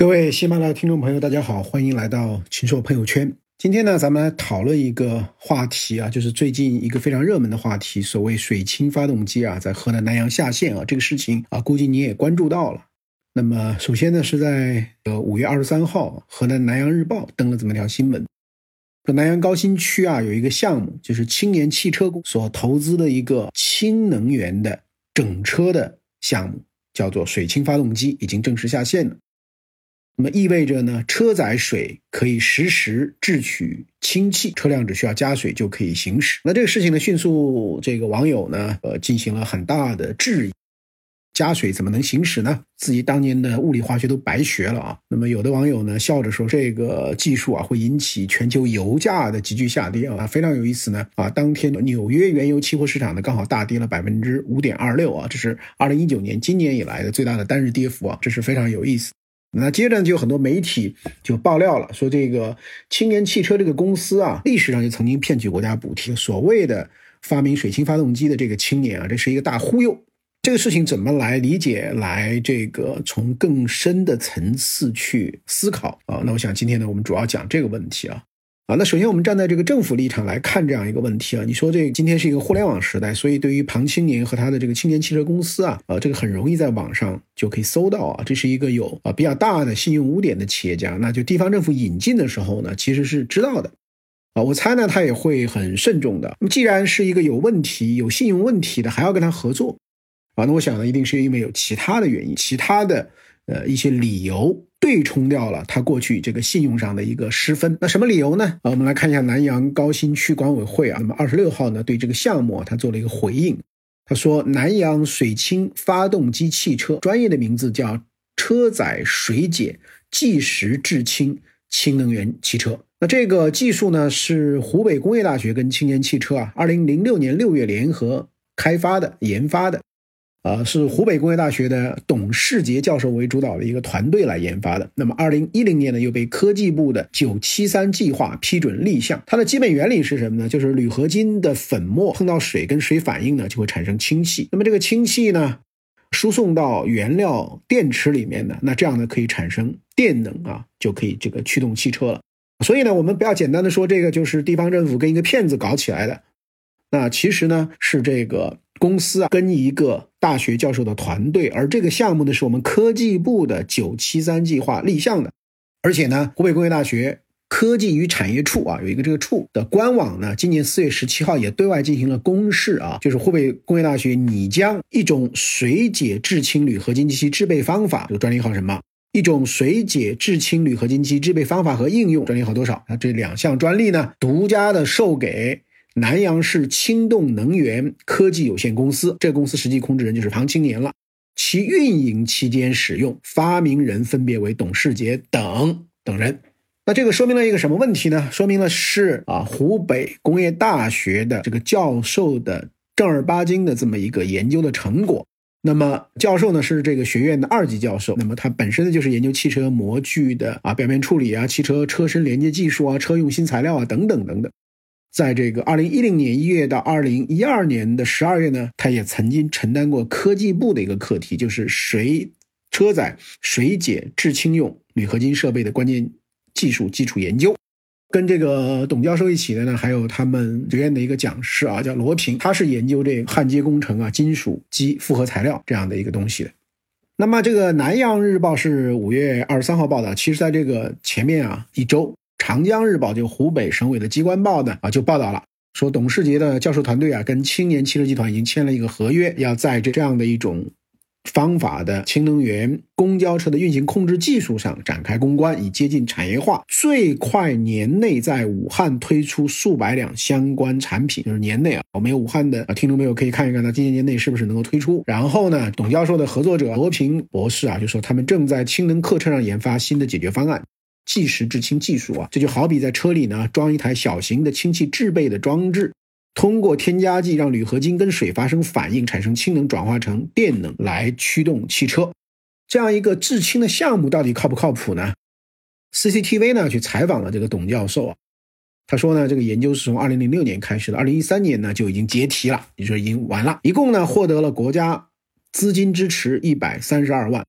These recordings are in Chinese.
各位喜马拉雅听众朋友，大家好，欢迎来到秦朔朋友圈。今天呢，咱们来讨论一个话题啊，就是最近一个非常热门的话题，所谓水氢发动机啊，在河南南阳下线啊，这个事情啊，估计你也关注到了。那么，首先呢，是在呃五月二十三号，河南南阳日报登了这么一条新闻，说南阳高新区啊有一个项目，就是青年汽车所投资的一个氢能源的整车的项目，叫做水氢发动机，已经正式下线了。那么意味着呢，车载水可以实时制取氢气，车辆只需要加水就可以行驶。那这个事情呢，迅速这个网友呢，呃，进行了很大的质疑：加水怎么能行驶呢？自己当年的物理化学都白学了啊！那么有的网友呢，笑着说，这个技术啊，会引起全球油价的急剧下跌啊，非常有意思呢啊！当天纽约原油期货市场呢，刚好大跌了百分之五点二六啊，这是二零一九年今年以来的最大的单日跌幅啊，这是非常有意思。那接着就有很多媒体就爆料了，说这个青年汽车这个公司啊，历史上就曾经骗取国家补贴。所谓的发明水星发动机的这个青年啊，这是一个大忽悠。这个事情怎么来理解？来这个从更深的层次去思考啊？那我想今天呢，我们主要讲这个问题啊。啊，那首先我们站在这个政府立场来看这样一个问题啊，你说这今天是一个互联网时代，所以对于庞青年和他的这个青年汽车公司啊，啊，这个很容易在网上就可以搜到啊，这是一个有啊比较大的信用污点的企业家，那就地方政府引进的时候呢，其实是知道的，啊，我猜呢他也会很慎重的。那么既然是一个有问题、有信用问题的，还要跟他合作，啊，那我想呢，一定是因为有其他的原因，其他的呃一些理由。对冲掉了他过去这个信用上的一个失分，那什么理由呢？啊，我们来看一下南阳高新区管委会啊，那么二十六号呢对这个项目他做了一个回应，他说南阳水氢发动机汽车专业的名字叫车载水解即时制氢氢能源汽车，那这个技术呢是湖北工业大学跟青年汽车啊二零零六年六月联合开发的研发的。呃，是湖北工业大学的董世杰教授为主导的一个团队来研发的。那么，二零一零年呢，又被科技部的九七三计划批准立项。它的基本原理是什么呢？就是铝合金的粉末碰到水跟水反应呢，就会产生氢气。那么这个氢气呢，输送到原料电池里面呢，那这样呢可以产生电能啊，就可以这个驱动汽车了。所以呢，我们不要简单的说这个就是地方政府跟一个骗子搞起来的。那其实呢，是这个。公司啊，跟一个大学教授的团队，而这个项目呢，是我们科技部的九七三计划立项的，而且呢，湖北工业大学科技与产业处啊，有一个这个处的官网呢，今年四月十七号也对外进行了公示啊，就是湖北工业大学拟将一种水解制氢铝合金及其制备方法，这个专利号什么？一种水解制氢铝合金及其制备方法和应用，专利号多少？那这两项专利呢，独家的授给。南阳市青动能源科技有限公司，这个公司实际控制人就是庞青年了。其运营期间使用发明人分别为董世杰等等人。那这个说明了一个什么问题呢？说明了是啊，湖北工业大学的这个教授的正儿八经的这么一个研究的成果。那么教授呢是这个学院的二级教授，那么他本身呢就是研究汽车模具的啊表面处理啊、汽车车身连接技术啊、车用新材料啊等等等等。在这个二零一零年一月到二零一二年的十二月呢，他也曾经承担过科技部的一个课题，就是水车载水解制氢用铝合金设备的关键技术基础研究。跟这个董教授一起的呢，还有他们学院的一个讲师啊，叫罗平，他是研究这焊接工程啊、金属基复合材料这样的一个东西的。那么这个南阳日报是五月二十三号报道，其实在这个前面啊一周。长江日报就湖北省委的机关报呢啊就报道了，说董世杰的教授团队啊跟青年汽车集团已经签了一个合约，要在这这样的一种方法的氢能源公交车的运行控制技术上展开攻关，以接近产业化，最快年内在武汉推出数百辆相关产品，就是年内啊，我们有武汉的听众朋友可以看一看，他今年年内是不是能够推出。然后呢，董教授的合作者罗平博士啊就说，他们正在氢能客车上研发新的解决方案。即时制氢技术啊，这就好比在车里呢装一台小型的氢气制备的装置，通过添加剂让铝合金跟水发生反应，产生氢能，转化成电能来驱动汽车。这样一个制氢的项目到底靠不靠谱呢？CCTV 呢去采访了这个董教授啊，他说呢，这个研究是从二零零六年开始的，二零一三年呢就已经结题了，也就已经完了，一共呢获得了国家资金支持一百三十二万。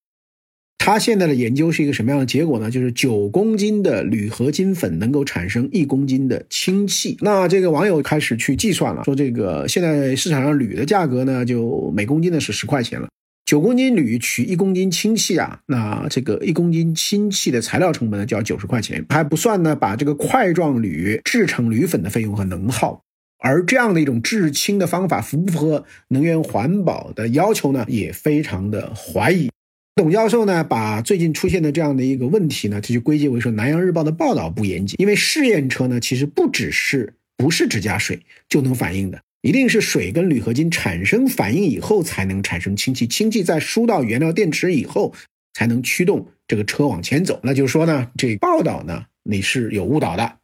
他现在的研究是一个什么样的结果呢？就是九公斤的铝合金粉能够产生一公斤的氢气。那这个网友开始去计算了，说这个现在市场上铝的价格呢，就每公斤呢是十块钱了。九公斤铝取一公斤氢气啊，那这个一公斤氢气的材料成本呢就要九十块钱，还不算呢把这个块状铝制成铝粉的费用和能耗。而这样的一种制氢的方法符不符合能源环保的要求呢？也非常的怀疑。董教授呢，把最近出现的这样的一个问题呢，他就归结为说《南阳日报》的报道不严谨。因为试验车呢，其实不只是不是只加水就能反应的，一定是水跟铝合金产生反应以后才能产生氢气，氢气再输到原料电池以后才能驱动这个车往前走。那就是说呢，这报道呢你是有误导的。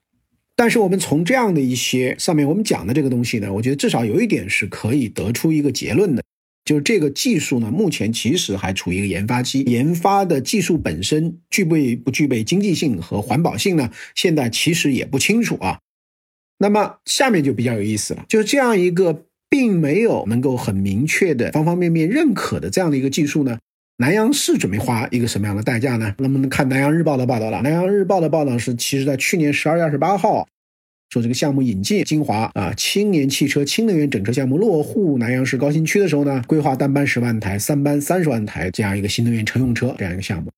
但是我们从这样的一些上面我们讲的这个东西呢，我觉得至少有一点是可以得出一个结论的。就是这个技术呢，目前其实还处于一个研发期，研发的技术本身具备不具备经济性和环保性呢？现在其实也不清楚啊。那么下面就比较有意思了，就这样一个并没有能够很明确的方方面面认可的这样的一个技术呢，南阳市准备花一个什么样的代价呢？那么看南阳日报的报道了，南阳日报的报道是，其实在去年十二月二十八号。说这个项目引进金华啊，青年汽车氢能源整车项目落户南阳市高新区的时候呢，规划单班十万台、三班三十万台这样一个新能源乘用车这样一个项目，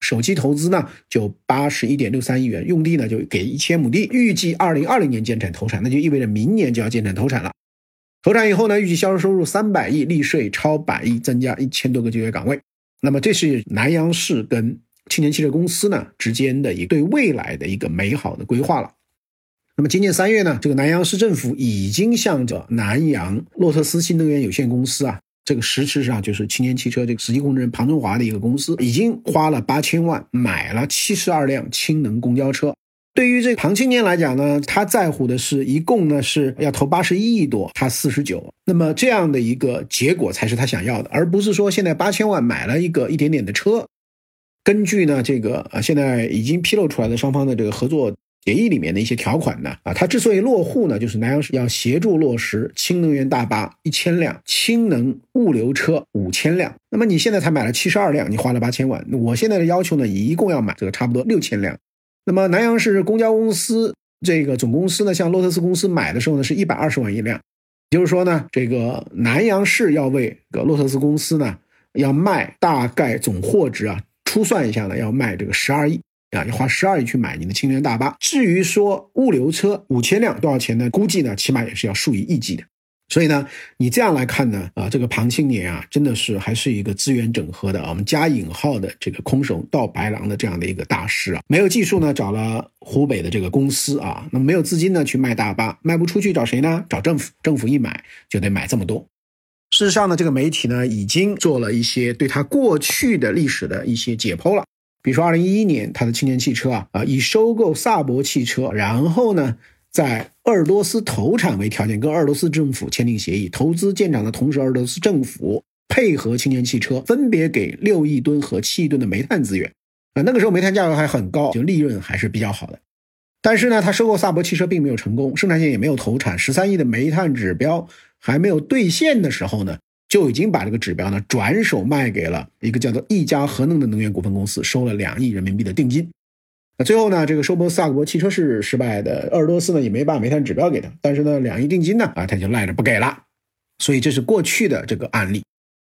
首期投资呢就八十一点六三亿元，用地呢就给一千亩地，预计二零二零年建成投产，那就意味着明年就要建成投产了。投产以后呢，预计销售收入三百亿，利税超百亿，增加一千多个就业岗位。那么这是南阳市跟青年汽车公司呢之间的一对未来的一个美好的规划了。那么今年三月呢，这个南阳市政府已经向着南阳洛特斯新能源有限公司啊，这个实质上就是青年汽车这个实际控制人庞中华的一个公司，已经花了八千万买了七十二辆氢能公交车。对于这庞青年来讲呢，他在乎的是一共呢是要投八十一亿多，他四十九。那么这样的一个结果才是他想要的，而不是说现在八千万买了一个一点点的车。根据呢这个啊现在已经披露出来的双方的这个合作。协议里面的一些条款呢，啊，它之所以落户呢，就是南阳市要协助落实氢能源大巴一千辆，氢能物流车五千辆。那么你现在才买了七十二辆，你花了八千万。我现在的要求呢，一共要买这个差不多六千辆。那么南阳市公交公司这个总公司呢，向洛特斯公司买的时候呢，是一百二十万一辆，也就是说呢，这个南阳市要为个洛特斯公司呢，要卖大概总货值啊，初算一下呢，要卖这个十二亿。啊，要花十二亿去买你的青年大巴。至于说物流车五千辆多少钱呢？估计呢，起码也是要数以亿计的。所以呢，你这样来看呢，啊，这个庞青年啊，真的是还是一个资源整合的，我们加引号的这个空手道白狼的这样的一个大师啊。没有技术呢，找了湖北的这个公司啊，那么没有资金呢，去卖大巴，卖不出去找谁呢？找政府，政府一买就得买这么多。事实上呢，这个媒体呢，已经做了一些对他过去的历史的一些解剖了。比如说，二零一一年，他的青年汽车啊啊，以收购萨博汽车，然后呢，在鄂尔多斯投产为条件，跟鄂尔多斯政府签订协议，投资建厂的同时，鄂尔多斯政府配合青年汽车，分别给六亿吨和七亿吨的煤炭资源。啊，那个时候煤炭价格还很高，就利润还是比较好的。但是呢，他收购萨博汽车并没有成功，生产线也没有投产，十三亿的煤炭指标还没有兑现的时候呢。就已经把这个指标呢转手卖给了一个叫做一家核能的能源股份公司，收了两亿人民币的定金。那最后呢，这个收购萨博汽车是失败的，鄂尔多斯呢也没把煤炭指标给他，但是呢两亿定金呢啊他就赖着不给了。所以这是过去的这个案例。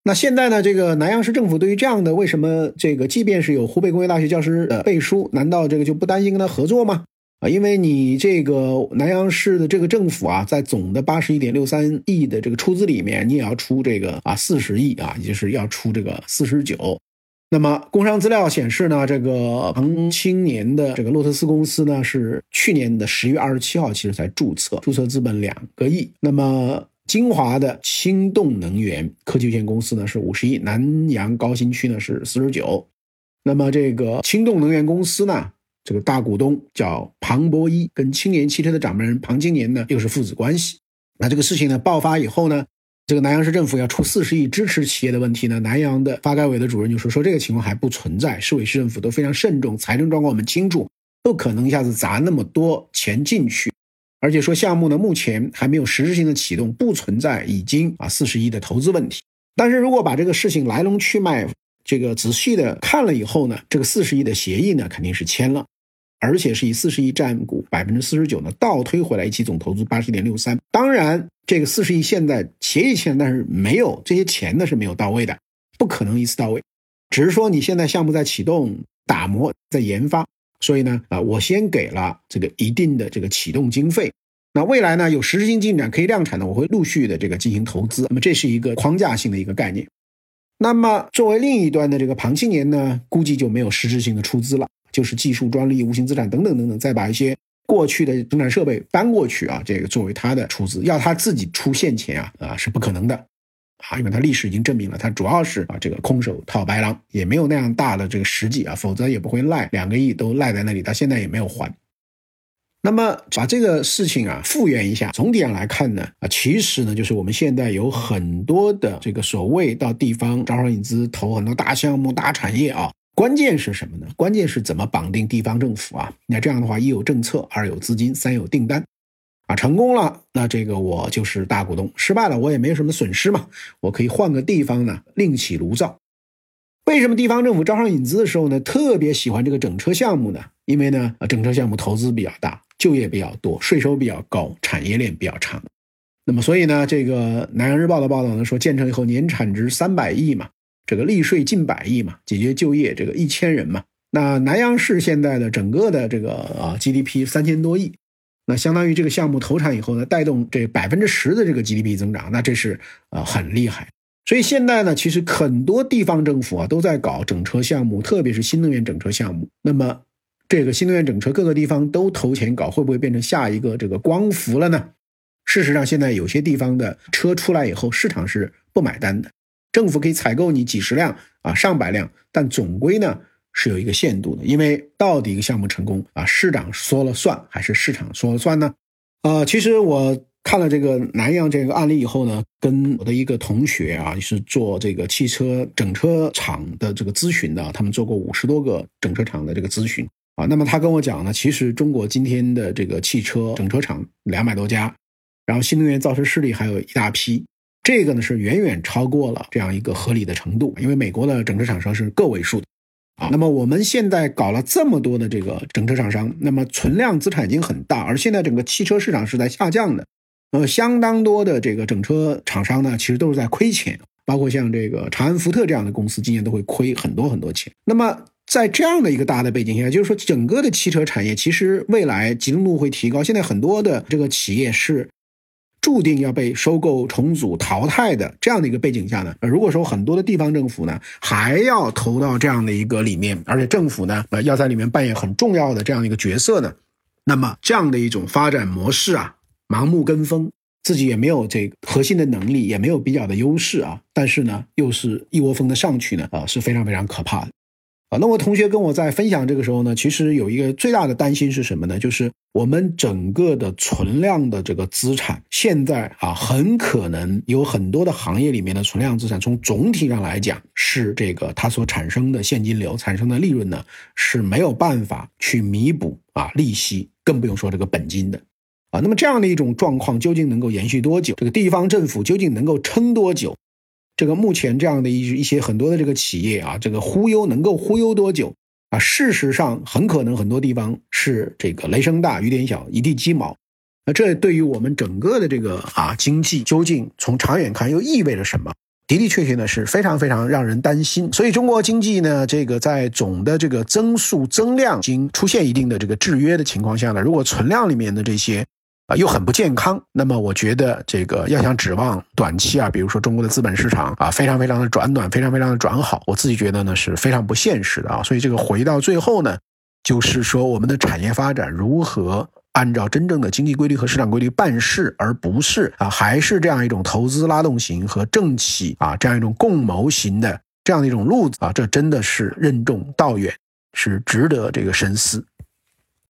那现在呢，这个南阳市政府对于这样的为什么这个即便是有湖北工业大学教师的背书，难道这个就不担心跟他合作吗？啊，因为你这个南阳市的这个政府啊，在总的八十一点六三亿的这个出资里面，你也要出这个啊四十亿啊，也就是要出这个四十九。那么工商资料显示呢，这个彭青年的这个洛特斯公司呢，是去年的十月二十七号其实才注册，注册资本两个亿。那么金华的氢动能源科技有限公司呢是五十亿，南阳高新区呢是四十九。那么这个氢动能源公司呢？这个大股东叫庞博一，跟青年汽车的掌门人庞青年呢又是父子关系。那这个事情呢爆发以后呢，这个南阳市政府要出四十亿支持企业的问题呢，南阳的发改委的主任就说说这个情况还不存在，市委市政府都非常慎重，财政状况我们清楚，不可能一下子砸那么多钱进去。而且说项目呢目前还没有实质性的启动，不存在已经啊四十亿的投资问题。但是如果把这个事情来龙去脉，这个仔细的看了以后呢，这个四十亿的协议呢肯定是签了，而且是以四十亿占股百分之四十九呢倒推回来一起总投资八十点六三。当然，这个四十亿现在协议签，但是没有这些钱呢是没有到位的，不可能一次到位，只是说你现在项目在启动、打磨、在研发，所以呢啊，我先给了这个一定的这个启动经费。那未来呢有实质性进展可以量产的，我会陆续的这个进行投资。那么这是一个框架性的一个概念。那么，作为另一端的这个庞青年呢，估计就没有实质性的出资了，就是技术、专利、无形资产等等等等，再把一些过去的生产设备搬过去啊，这个作为他的出资，要他自己出现钱啊啊是不可能的，啊，因为他历史已经证明了，他主要是啊这个空手套白狼，也没有那样大的这个实际啊，否则也不会赖两个亿都赖在那里，到现在也没有还。那么把这个事情啊复原一下，总体上来看呢，啊，其实呢，就是我们现在有很多的这个所谓到地方招商引资投很多大项目、大产业啊，关键是什么呢？关键是怎么绑定地方政府啊？那这样的话，一有政策，二有资金，三有订单，啊，成功了，那这个我就是大股东；失败了，我也没什么损失嘛，我可以换个地方呢，另起炉灶。为什么地方政府招商引资的时候呢，特别喜欢这个整车项目呢？因为呢，整车项目投资比较大。就业比较多，税收比较高，产业链比较长，那么所以呢，这个南洋日报的报道呢说，建成以后年产值三百亿嘛，这个利税近百亿嘛，解决就业这个一千人嘛。那南阳市现在的整个的这个啊 GDP 三千多亿，那相当于这个项目投产以后呢，带动这百分之十的这个 GDP 增长，那这是啊很厉害。所以现在呢，其实很多地方政府啊都在搞整车项目，特别是新能源整车项目。那么这个新能源整车各个地方都投钱搞，会不会变成下一个这个光伏了呢？事实上，现在有些地方的车出来以后，市场是不买单的。政府可以采购你几十辆啊、上百辆，但总归呢是有一个限度的。因为到底一个项目成功啊，市长说了算还是市场说了算呢？呃，其实我看了这个南阳这个案例以后呢，跟我的一个同学啊，是做这个汽车整车厂的这个咨询的，他们做过五十多个整车厂的这个咨询。啊，那么他跟我讲呢，其实中国今天的这个汽车整车厂两百多家，然后新能源造车势力还有一大批，这个呢是远远超过了这样一个合理的程度，因为美国的整车厂商是个位数啊。那么我们现在搞了这么多的这个整车厂商，那么存量资产已经很大，而现在整个汽车市场是在下降的，那么相当多的这个整车厂商呢，其实都是在亏钱，包括像这个长安福特这样的公司，今年都会亏很多很多钱。那么在这样的一个大的背景下，就是说整个的汽车产业其实未来集中度会提高。现在很多的这个企业是注定要被收购、重组、淘汰的。这样的一个背景下呢，如果说很多的地方政府呢还要投到这样的一个里面，而且政府呢呃要在里面扮演很重要的这样一个角色呢，那么这样的一种发展模式啊，盲目跟风，自己也没有这个核心的能力，也没有比较的优势啊，但是呢又是一窝蜂的上去呢啊，是非常非常可怕的。啊，那我同学跟我在分享这个时候呢，其实有一个最大的担心是什么呢？就是我们整个的存量的这个资产，现在啊，很可能有很多的行业里面的存量资产，从总体上来讲，是这个它所产生的现金流、产生的利润呢，是没有办法去弥补啊利息，更不用说这个本金的。啊，那么这样的一种状况究竟能够延续多久？这个地方政府究竟能够撑多久？这个目前这样的一一些很多的这个企业啊，这个忽悠能够忽悠多久啊？事实上，很可能很多地方是这个雷声大雨点小，一地鸡毛。那这对于我们整个的这个啊经济，究竟从长远看又意味着什么？的的确确呢是非常非常让人担心。所以中国经济呢，这个在总的这个增速增量已经出现一定的这个制约的情况下呢，如果存量里面的这些。啊，又很不健康。那么，我觉得这个要想指望短期啊，比如说中国的资本市场啊，非常非常的转暖，非常非常的转好，我自己觉得呢是非常不现实的啊。所以，这个回到最后呢，就是说我们的产业发展如何按照真正的经济规律和市场规律办事，而不是啊，还是这样一种投资拉动型和政企啊这样一种共谋型的这样的一种路子啊，这真的是任重道远，是值得这个深思。